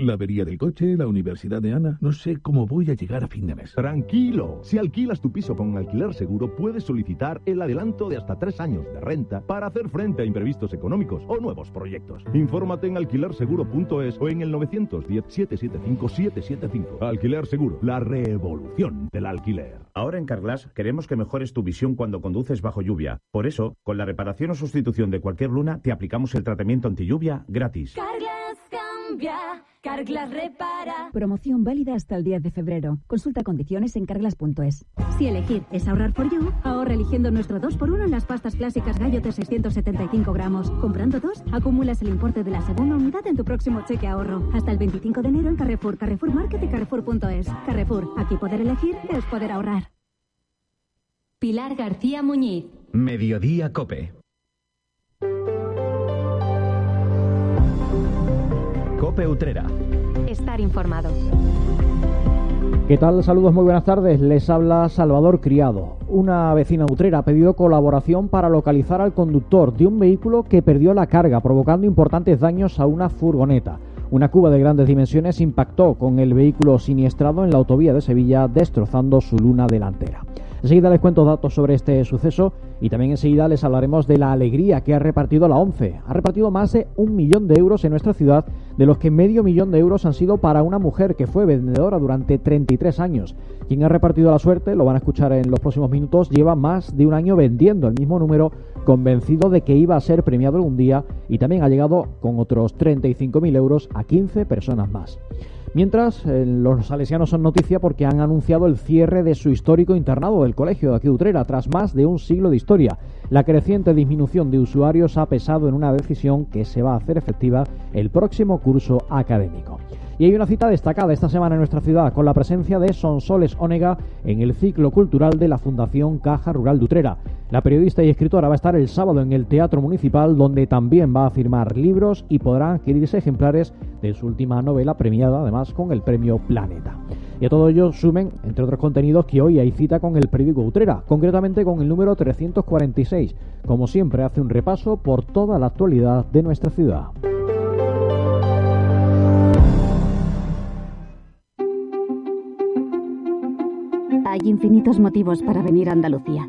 La avería del coche, la universidad de Ana. No sé cómo voy a llegar a fin de mes. Tranquilo. Si alquilas tu piso con alquiler seguro, puedes solicitar el adelanto de hasta tres años de renta para hacer frente a imprevistos económicos o nuevos proyectos. Infórmate en alquilerseguro.es o en el 910-775-775. Alquiler Seguro, la revolución del alquiler. Ahora en Carglass queremos que mejores tu visión cuando conduces bajo lluvia. Por eso, con la reparación o sustitución de cualquier luna, te aplicamos el tratamiento anti lluvia gratis. Carglass cambia. Carglass repara. Promoción válida hasta el 10 de febrero. Consulta condiciones en carglass.es. Si elegir es ahorrar for you, ahorra eligiendo nuestro 2x1 en las pastas clásicas Gallo de 675 gramos. Comprando dos, acumulas el importe de la segunda unidad en tu próximo cheque ahorro. Hasta el 25 de enero en Carrefour, Carrefour Market y Carrefour.es. Carrefour, aquí poder elegir es poder ahorrar. Pilar García Muñiz. Mediodía Cope. Cope Utrera. Estar informado. ¿Qué tal? Saludos, muy buenas tardes. Les habla Salvador Criado. Una vecina utrera ha pedido colaboración para localizar al conductor de un vehículo que perdió la carga, provocando importantes daños a una furgoneta. Una cuba de grandes dimensiones impactó con el vehículo siniestrado en la autovía de Sevilla, destrozando su luna delantera. Enseguida les cuento datos sobre este suceso y también enseguida les hablaremos de la alegría que ha repartido la ONCE. Ha repartido más de un millón de euros en nuestra ciudad, de los que medio millón de euros han sido para una mujer que fue vendedora durante 33 años. Quien ha repartido la suerte, lo van a escuchar en los próximos minutos, lleva más de un año vendiendo el mismo número, convencido de que iba a ser premiado algún día y también ha llegado con otros 35.000 euros a 15 personas más. Mientras, eh, los salesianos son noticia porque han anunciado el cierre de su histórico internado del colegio de aquí de Utrera tras más de un siglo de historia. La creciente disminución de usuarios ha pesado en una decisión que se va a hacer efectiva el próximo curso académico. Y hay una cita destacada esta semana en nuestra ciudad con la presencia de Sonsoles Onega en el ciclo cultural de la Fundación Caja Rural de Utrera. La periodista y escritora va a estar el sábado en el Teatro Municipal donde también va a firmar libros y podrán adquirirse ejemplares de su última novela premiada además con el premio Planeta. Y a todo ello sumen, entre otros contenidos, que hoy hay cita con el periódico Utrera, concretamente con el número 346. Como siempre, hace un repaso por toda la actualidad de nuestra ciudad. Hay infinitos motivos para venir a Andalucía.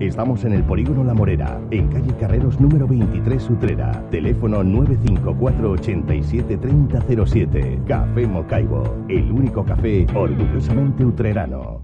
Estamos en el Polígono La Morera, en calle Carreros número 23 Utrera. Teléfono 954 87 3007. Café Mocaibo, el único café orgullosamente utrerano.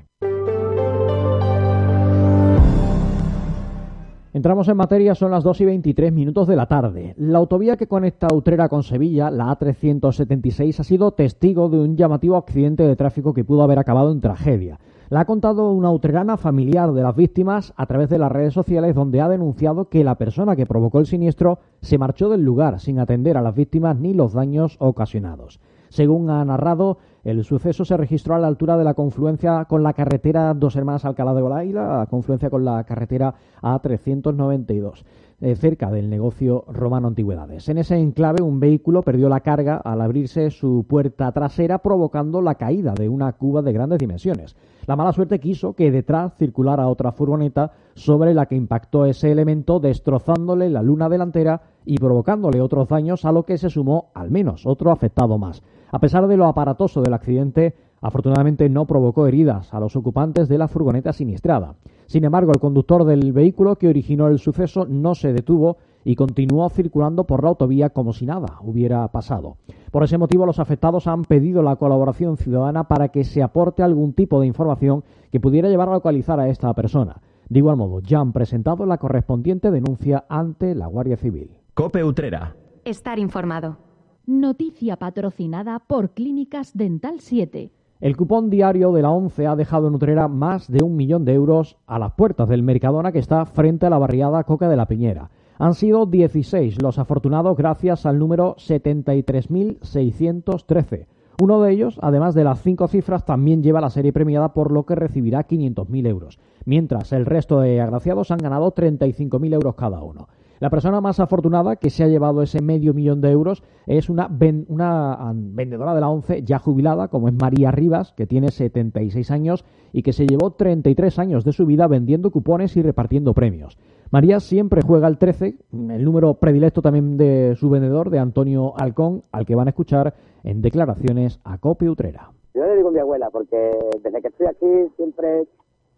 Entramos en materia, son las 2 y 23 minutos de la tarde. La autovía que conecta Utrera con Sevilla, la A376, ha sido testigo de un llamativo accidente de tráfico que pudo haber acabado en tragedia. La ha contado una utrerana familiar de las víctimas a través de las redes sociales donde ha denunciado que la persona que provocó el siniestro se marchó del lugar sin atender a las víctimas ni los daños ocasionados. Según ha narrado, El suceso se registró a la altura de la confluencia con la carretera Dos Hermanas Alcalá de Golaila, la confluencia con la carretera A392 eh, cerca del negocio Romano Antigüedades. En ese enclave, un vehículo perdió la carga al abrirse su puerta trasera, provocando la caída de una cuba de grandes dimensiones. La mala suerte quiso que detrás circulara otra furgoneta sobre la que impactó ese elemento, destrozándole la luna delantera y provocándole otros daños, a lo que se sumó al menos otro afectado más. A pesar de lo aparatoso del accidente, afortunadamente no provocó heridas a los ocupantes de la furgoneta siniestrada. Sin embargo, el conductor del vehículo que originó el suceso no se detuvo y continuó circulando por la autovía como si nada hubiera pasado. Por ese motivo, los afectados han pedido la colaboración ciudadana para que se aporte algún tipo de información que pudiera llevar a localizar a esta persona. De igual modo, ya han presentado la correspondiente denuncia ante la Guardia Civil. Cope Utrera. Estar informado. Noticia patrocinada por Clínicas Dental 7. El cupón diario de la ONCE ha dejado en Utrera más de un millón de euros a las puertas del Mercadona que está frente a la barriada Coca de la Piñera. Han sido 16 los afortunados gracias al número 73.613. Uno de ellos, además de las cinco cifras, también lleva la serie premiada por lo que recibirá 500.000 euros, mientras el resto de agraciados han ganado 35.000 euros cada uno. La persona más afortunada que se ha llevado ese medio millón de euros es una, una vendedora de la ONCE ya jubilada, como es María Rivas, que tiene 76 años y que se llevó 33 años de su vida vendiendo cupones y repartiendo premios. María siempre juega el 13, el número predilecto también de su vendedor, de Antonio Alcón, al que van a escuchar en declaraciones a Copi Utrera. Yo le digo a mi abuela, porque desde que estoy aquí siempre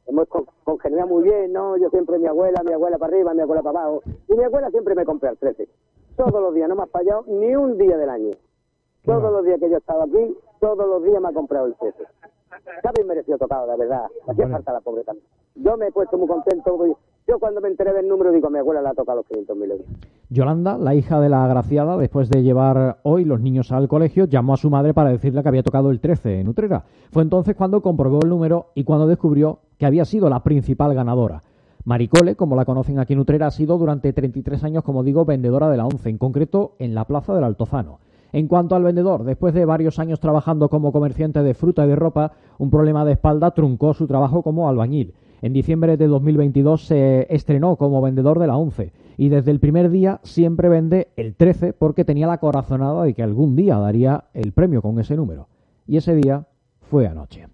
hemos congeniado muy bien, ¿no? Yo siempre mi abuela, mi abuela para arriba, mi abuela para abajo. Y mi abuela siempre me compra el 13. Todos los días, no me ha fallado ni un día del año. Todos los días que yo he estado aquí, todos los días me ha comprado el 13. Está bien merecido tocado, la verdad. Hacía falta la pobre también. Yo me he puesto muy contento. Yo cuando me enteré del número digo, a mi abuela le ha tocado los 500.000 euros. Yolanda, la hija de la agraciada, después de llevar hoy los niños al colegio, llamó a su madre para decirle que había tocado el 13 en Utrera. Fue entonces cuando comprobó el número y cuando descubrió que había sido la principal ganadora. Maricole, como la conocen aquí en Utrera, ha sido durante 33 años, como digo, vendedora de la ONCE, en concreto en la Plaza del Altozano. En cuanto al vendedor, después de varios años trabajando como comerciante de fruta y de ropa, un problema de espalda truncó su trabajo como albañil. En diciembre de 2022 se estrenó como vendedor de la 11 y desde el primer día siempre vende el 13 porque tenía la corazonada de que algún día daría el premio con ese número. Y ese día fue anoche.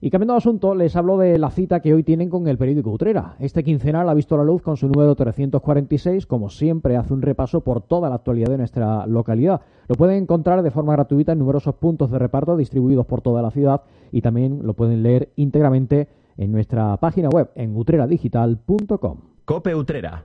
Y cambiando de asunto, les hablo de la cita que hoy tienen con el periódico Utrera. Este quincenal ha visto la luz con su número 346, como siempre hace un repaso por toda la actualidad de nuestra localidad. Lo pueden encontrar de forma gratuita en numerosos puntos de reparto distribuidos por toda la ciudad y también lo pueden leer íntegramente en nuestra página web en utreradigital.com. Cope Utrera.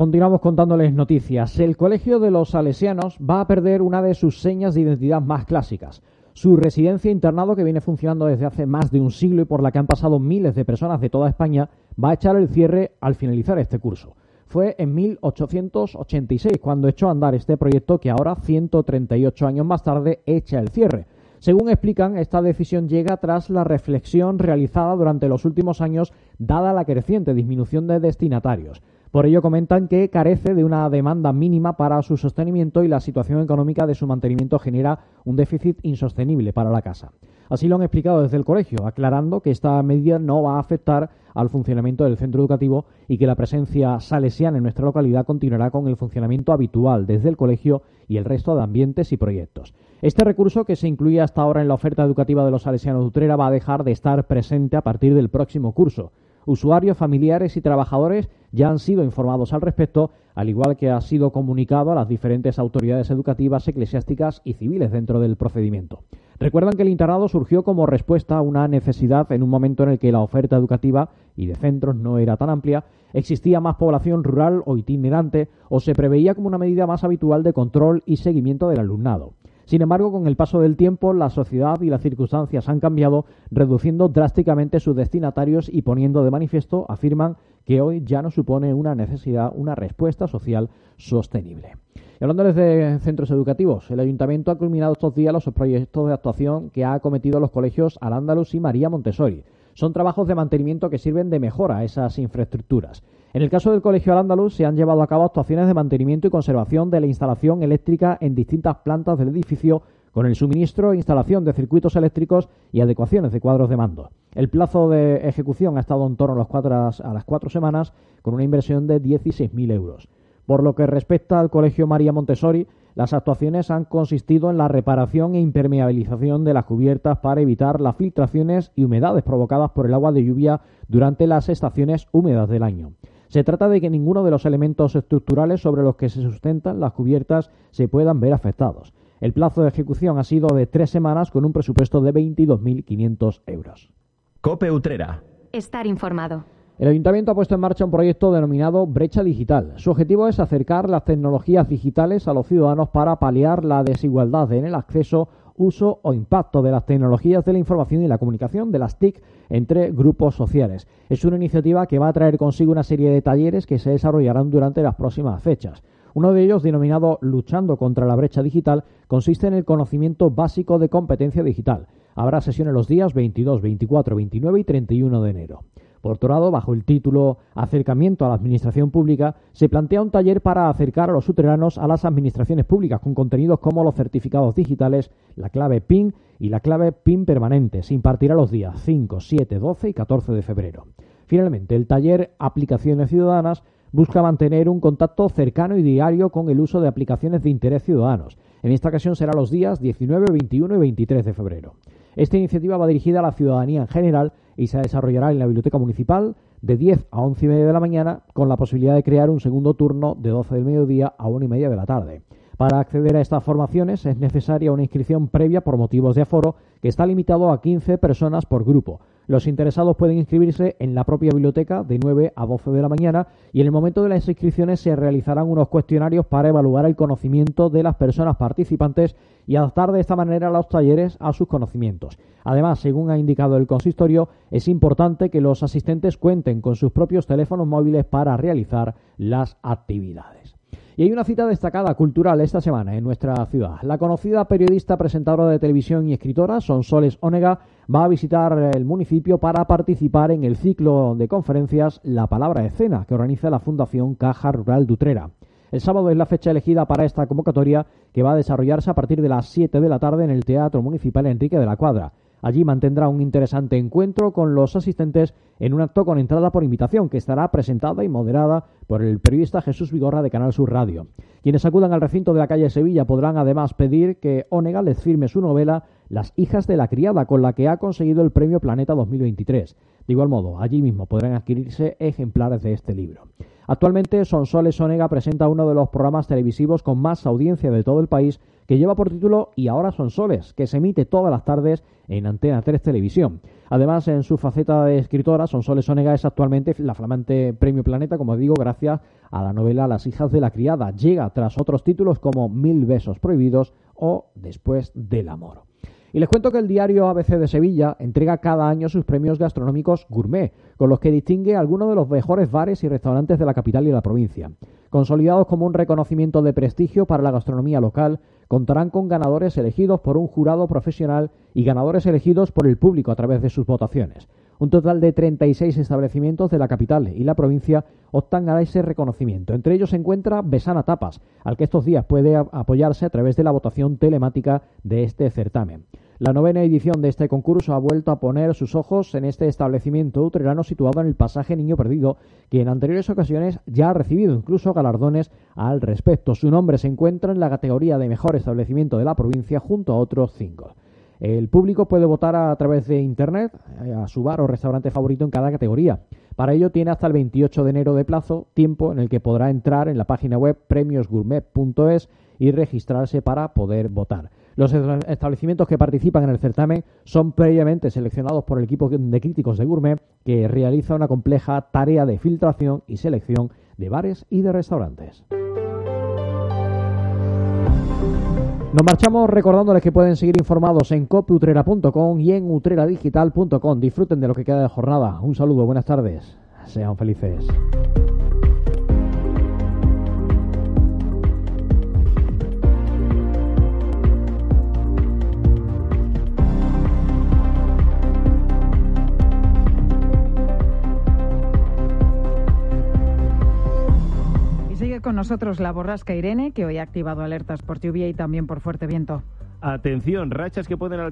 Continuamos contándoles noticias. El Colegio de los Salesianos va a perder una de sus señas de identidad más clásicas. Su residencia internado, que viene funcionando desde hace más de un siglo y por la que han pasado miles de personas de toda España, va a echar el cierre al finalizar este curso. Fue en 1886 cuando echó a andar este proyecto que ahora, 138 años más tarde, echa el cierre. Según explican, esta decisión llega tras la reflexión realizada durante los últimos años, dada la creciente disminución de destinatarios. Por ello comentan que carece de una demanda mínima para su sostenimiento y la situación económica de su mantenimiento genera un déficit insostenible para la casa. Así lo han explicado desde el colegio, aclarando que esta medida no va a afectar al funcionamiento del centro educativo y que la presencia salesiana en nuestra localidad continuará con el funcionamiento habitual desde el colegio y el resto de ambientes y proyectos. Este recurso, que se incluía hasta ahora en la oferta educativa de los salesianos de Utrera, va a dejar de estar presente a partir del próximo curso. Usuarios, familiares y trabajadores ya han sido informados al respecto, al igual que ha sido comunicado a las diferentes autoridades educativas, eclesiásticas y civiles dentro del procedimiento. Recuerdan que el internado surgió como respuesta a una necesidad en un momento en el que la oferta educativa y de centros no era tan amplia, existía más población rural o itinerante o se preveía como una medida más habitual de control y seguimiento del alumnado. Sin embargo, con el paso del tiempo, la sociedad y las circunstancias han cambiado, reduciendo drásticamente sus destinatarios y poniendo de manifiesto, afirman, que hoy ya no supone una necesidad, una respuesta social sostenible. Y hablándoles de centros educativos, el ayuntamiento ha culminado estos días los proyectos de actuación que ha acometido los colegios Al-Ándalus y María Montessori. Son trabajos de mantenimiento que sirven de mejora a esas infraestructuras. En el caso del Colegio Al-Ándalus se han llevado a cabo actuaciones de mantenimiento y conservación de la instalación eléctrica en distintas plantas del edificio con el suministro e instalación de circuitos eléctricos y adecuaciones de cuadros de mando. El plazo de ejecución ha estado en torno a, las cuatro, a las cuatro semanas con una inversión de 16.000 euros. Por lo que respecta al Colegio María Montessori, las actuaciones han consistido en la reparación e impermeabilización de las cubiertas para evitar las filtraciones y humedades provocadas por el agua de lluvia durante las estaciones húmedas del año. Se trata de que ninguno de los elementos estructurales sobre los que se sustentan las cubiertas se puedan ver afectados. El plazo de ejecución ha sido de tres semanas con un presupuesto de 22.500 euros. Cope Utrera. Estar informado. El Ayuntamiento ha puesto en marcha un proyecto denominado Brecha Digital. Su objetivo es acercar las tecnologías digitales a los ciudadanos para paliar la desigualdad en el acceso uso o impacto de las tecnologías de la información y la comunicación de las TIC entre grupos sociales. Es una iniciativa que va a traer consigo una serie de talleres que se desarrollarán durante las próximas fechas. Uno de ellos, denominado Luchando contra la brecha digital, consiste en el conocimiento básico de competencia digital. Habrá sesiones los días 22, 24, 29 y 31 de enero. Por otro lado, bajo el título Acercamiento a la Administración Pública, se plantea un taller para acercar a los suteranos a las administraciones públicas con contenidos como los certificados digitales, la clave PIN y la clave PIN permanente. Se impartirá los días 5, 7, 12 y 14 de febrero. Finalmente, el taller Aplicaciones Ciudadanas busca mantener un contacto cercano y diario con el uso de aplicaciones de interés ciudadanos. En esta ocasión será los días 19, 21 y 23 de febrero. Esta iniciativa va dirigida a la ciudadanía en general y se desarrollará en la Biblioteca Municipal de 10 a 11 y media de la mañana con la posibilidad de crear un segundo turno de 12 del mediodía a 1 y media de la tarde. Para acceder a estas formaciones es necesaria una inscripción previa por motivos de aforo que está limitado a 15 personas por grupo. Los interesados pueden inscribirse en la propia biblioteca de 9 a 12 de la mañana y en el momento de las inscripciones se realizarán unos cuestionarios para evaluar el conocimiento de las personas participantes y adaptar de esta manera los talleres a sus conocimientos. Además, según ha indicado el consistorio, es importante que los asistentes cuenten con sus propios teléfonos móviles para realizar las actividades. Y hay una cita destacada cultural esta semana en nuestra ciudad. La conocida periodista, presentadora de televisión y escritora Sonsoles Onega va a visitar el municipio para participar en el ciclo de conferencias La Palabra Escena que organiza la Fundación Caja Rural Dutrera. El sábado es la fecha elegida para esta convocatoria que va a desarrollarse a partir de las 7 de la tarde en el Teatro Municipal Enrique de la Cuadra. Allí mantendrá un interesante encuentro con los asistentes en un acto con entrada por invitación que estará presentada y moderada por el periodista Jesús Vigorra de Canal Sur Radio. Quienes acudan al recinto de la calle Sevilla podrán además pedir que Onega les firme su novela Las hijas de la criada, con la que ha conseguido el premio Planeta 2023. De igual modo, allí mismo podrán adquirirse ejemplares de este libro. Actualmente, Sonsoles Onega presenta uno de los programas televisivos con más audiencia de todo el país que lleva por título Y ahora son soles, que se emite todas las tardes en Antena 3 Televisión. Además, en su faceta de escritora, Sonsoles Onega es actualmente la flamante Premio Planeta, como digo, gracias a la novela Las hijas de la criada. Llega tras otros títulos como Mil besos prohibidos o Después del amor. Y les cuento que el diario ABC de Sevilla entrega cada año sus premios gastronómicos gourmet, con los que distingue algunos de los mejores bares y restaurantes de la capital y la provincia. Consolidados como un reconocimiento de prestigio para la gastronomía local, contarán con ganadores elegidos por un jurado profesional y ganadores elegidos por el público a través de sus votaciones. Un total de 36 establecimientos de la capital y la provincia optan a ese reconocimiento. Entre ellos se encuentra Besana Tapas, al que estos días puede apoyarse a través de la votación telemática de este certamen. La novena edición de este concurso ha vuelto a poner sus ojos en este establecimiento utrerano situado en el pasaje Niño Perdido, que en anteriores ocasiones ya ha recibido incluso galardones al respecto. Su nombre se encuentra en la categoría de mejor establecimiento de la provincia junto a otros cinco. El público puede votar a través de Internet eh, a su bar o restaurante favorito en cada categoría. Para ello tiene hasta el 28 de enero de plazo, tiempo en el que podrá entrar en la página web premiosgourmet.es y registrarse para poder votar. Los establecimientos que participan en el certamen son previamente seleccionados por el equipo de críticos de Gourmet que realiza una compleja tarea de filtración y selección de bares y de restaurantes. Nos marchamos recordándoles que pueden seguir informados en copiutrera.com y en utreradigital.com. Disfruten de lo que queda de jornada. Un saludo, buenas tardes. Sean felices. Nosotros la borrasca Irene, que hoy ha activado alertas por lluvia y también por fuerte viento. Atención, rachas que pueden